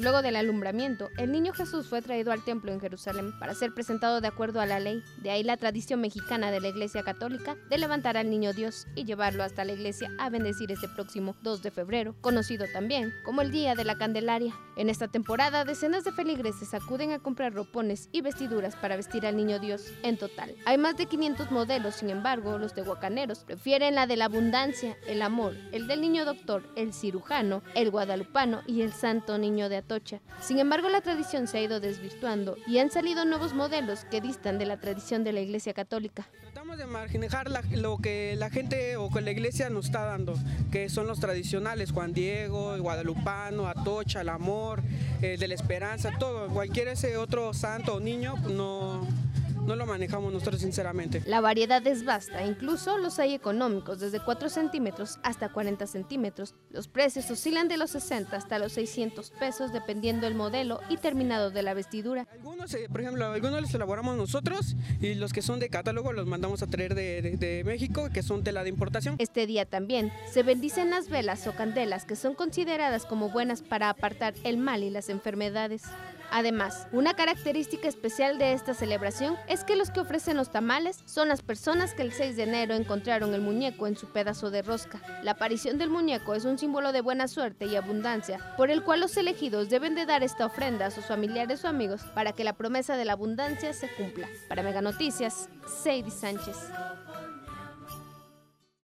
Luego del alumbramiento, el niño Jesús fue traído al templo en Jerusalén para ser presentado de acuerdo a la ley. De ahí la tradición mexicana de la Iglesia Católica de levantar al niño Dios y llevarlo hasta la iglesia a bendecir este próximo 2 de febrero, conocido también como el Día de la Candelaria. En esta temporada, decenas de feligreses acuden a comprar ropones y vestiduras para vestir al niño Dios. En total, hay más de 500 modelos, sin embargo, los tehuacaneros prefieren la de la abundancia, el amor, el del niño doctor, el cirujano, el guadalupano y el santo niño de Sin embargo, la tradición se ha ido desvirtuando y han salido nuevos modelos que distan de la tradición de la Iglesia Católica. Tratamos de marginar lo que la gente o que la Iglesia nos está dando, que son los tradicionales, Juan Diego, guadalupano, Atocha, el amor, el de la esperanza, todo. Cualquier ese otro santo o niño no no lo manejamos nosotros sinceramente. La variedad es vasta, incluso los hay económicos, desde 4 centímetros hasta 40 centímetros. Los precios oscilan de los 60 hasta los 600 pesos dependiendo del modelo y terminado de la vestidura. Algunos, eh, por ejemplo, algunos los elaboramos nosotros y los que son de catálogo los mandamos a traer de, de México, que son tela de importación. Este día también se bendicen las velas o candelas que son consideradas como buenas para apartar el mal y las enfermedades. Además, una característica especial de esta celebración es que los que ofrecen los tamales son las personas que el 6 de enero encontraron el muñeco en su pedazo de rosca. La aparición del muñeco es un símbolo de buena suerte y abundancia, por el cual los elegidos deben de dar esta ofrenda a sus familiares o amigos para que la promesa de la abundancia se cumpla. Para Mega Noticias, Sadie Sánchez.